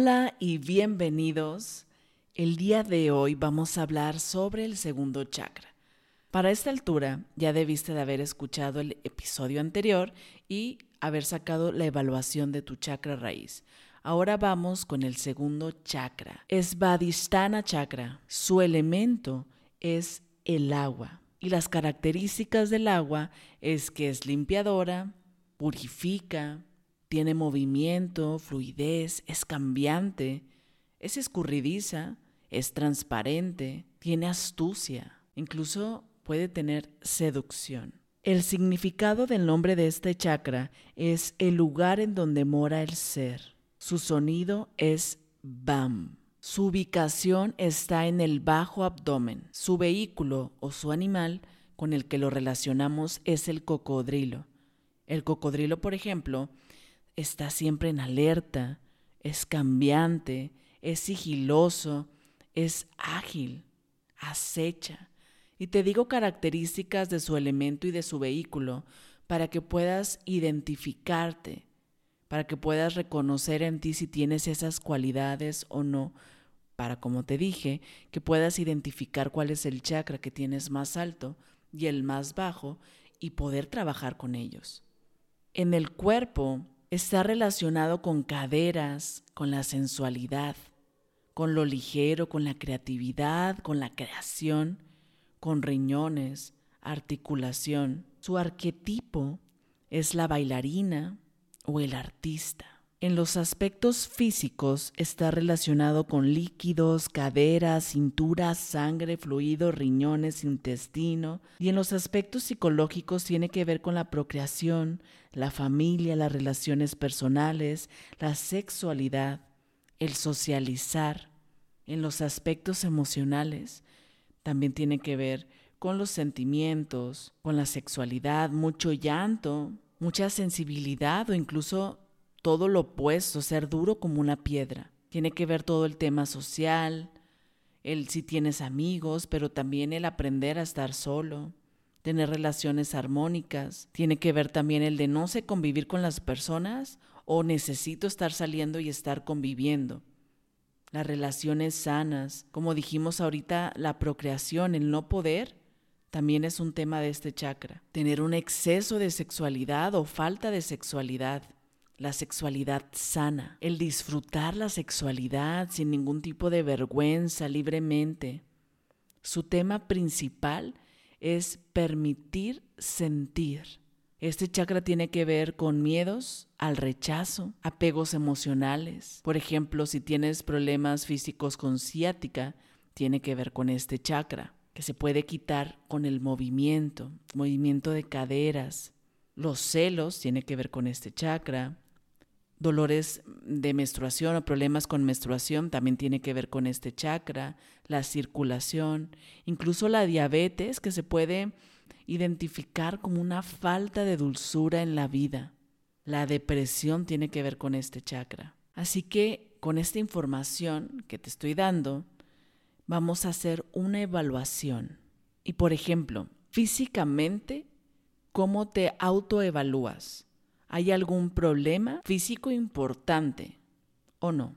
Hola y bienvenidos. El día de hoy vamos a hablar sobre el segundo chakra. Para esta altura ya debiste de haber escuchado el episodio anterior y haber sacado la evaluación de tu chakra raíz. Ahora vamos con el segundo chakra. Es Svadhisthana chakra. Su elemento es el agua. Y las características del agua es que es limpiadora, purifica, tiene movimiento, fluidez, es cambiante, es escurridiza, es transparente, tiene astucia, incluso puede tener seducción. El significado del nombre de este chakra es el lugar en donde mora el ser. Su sonido es BAM. Su ubicación está en el bajo abdomen. Su vehículo o su animal con el que lo relacionamos es el cocodrilo. El cocodrilo, por ejemplo, está siempre en alerta, es cambiante, es sigiloso, es ágil, acecha. Y te digo características de su elemento y de su vehículo para que puedas identificarte, para que puedas reconocer en ti si tienes esas cualidades o no, para, como te dije, que puedas identificar cuál es el chakra que tienes más alto y el más bajo y poder trabajar con ellos. En el cuerpo está relacionado con caderas, con la sensualidad, con lo ligero, con la creatividad, con la creación, con riñones, articulación. Su arquetipo es la bailarina o el artista. En los aspectos físicos está relacionado con líquidos, caderas, cintura, sangre, fluido, riñones, intestino. Y en los aspectos psicológicos tiene que ver con la procreación, la familia, las relaciones personales, la sexualidad, el socializar. En los aspectos emocionales también tiene que ver con los sentimientos, con la sexualidad, mucho llanto, mucha sensibilidad o incluso todo lo opuesto, ser duro como una piedra. Tiene que ver todo el tema social, el si tienes amigos, pero también el aprender a estar solo, tener relaciones armónicas. Tiene que ver también el de no sé convivir con las personas o necesito estar saliendo y estar conviviendo. Las relaciones sanas, como dijimos ahorita, la procreación, el no poder, también es un tema de este chakra. Tener un exceso de sexualidad o falta de sexualidad la sexualidad sana, el disfrutar la sexualidad sin ningún tipo de vergüenza, libremente. Su tema principal es permitir sentir. Este chakra tiene que ver con miedos al rechazo, apegos emocionales. Por ejemplo, si tienes problemas físicos con ciática, tiene que ver con este chakra, que se puede quitar con el movimiento, movimiento de caderas. Los celos tiene que ver con este chakra dolores de menstruación o problemas con menstruación también tiene que ver con este chakra, la circulación, incluso la diabetes que se puede identificar como una falta de dulzura en la vida. La depresión tiene que ver con este chakra. Así que con esta información que te estoy dando, vamos a hacer una evaluación. Y por ejemplo, físicamente, ¿cómo te autoevalúas? Hay algún problema físico importante o no.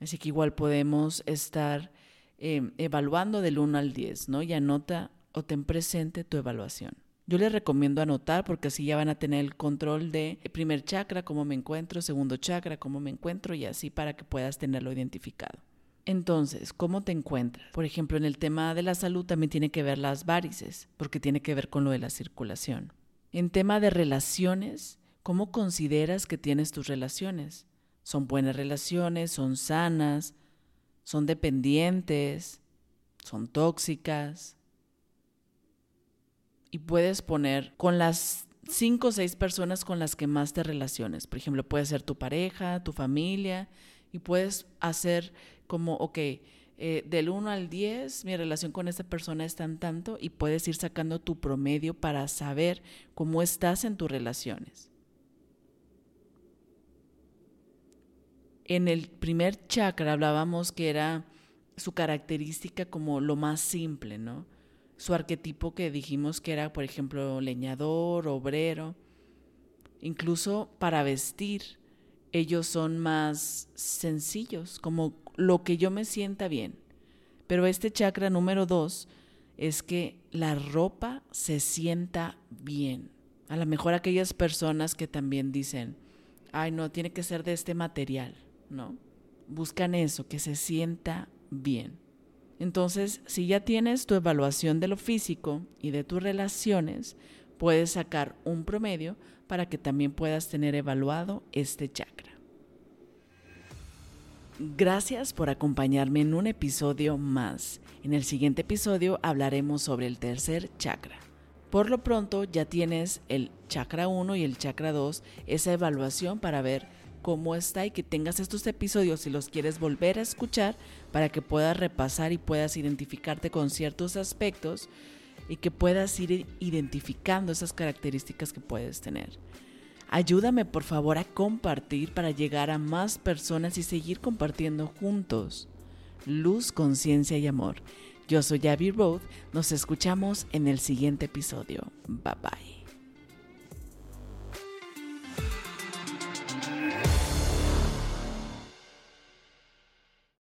Así que igual podemos estar em, evaluando del 1 al 10, ¿no? Y anota o ten presente tu evaluación. Yo les recomiendo anotar porque así ya van a tener el control de primer chakra, cómo me encuentro, segundo chakra, cómo me encuentro y así para que puedas tenerlo identificado. Entonces, ¿cómo te encuentras? Por ejemplo, en el tema de la salud también tiene que ver las varices, porque tiene que ver con lo de la circulación. En tema de relaciones, ¿Cómo consideras que tienes tus relaciones? ¿Son buenas relaciones? ¿Son sanas? ¿Son dependientes? ¿Son tóxicas? Y puedes poner con las cinco o seis personas con las que más te relaciones. Por ejemplo, puede ser tu pareja, tu familia Y puedes hacer como, ok, eh, del 1 al 10, mi relación con esta persona está en tanto y puedes ir sacando tu promedio para saber cómo estás en tus relaciones. En el primer chakra hablábamos que era su característica como lo más simple, ¿no? Su arquetipo que dijimos que era, por ejemplo, leñador, obrero. Incluso para vestir, ellos son más sencillos, como lo que yo me sienta bien. Pero este chakra número dos es que la ropa se sienta bien. A lo mejor aquellas personas que también dicen, ay, no, tiene que ser de este material. ¿No? Buscan eso, que se sienta bien. Entonces, si ya tienes tu evaluación de lo físico y de tus relaciones, puedes sacar un promedio para que también puedas tener evaluado este chakra. Gracias por acompañarme en un episodio más. En el siguiente episodio hablaremos sobre el tercer chakra. Por lo pronto ya tienes el chakra 1 y el chakra 2, esa evaluación para ver cómo está y que tengas estos episodios si los quieres volver a escuchar para que puedas repasar y puedas identificarte con ciertos aspectos y que puedas ir identificando esas características que puedes tener. Ayúdame por favor a compartir para llegar a más personas y seguir compartiendo juntos. Luz, conciencia y amor. Yo soy Abby Road. Nos escuchamos en el siguiente episodio. Bye bye.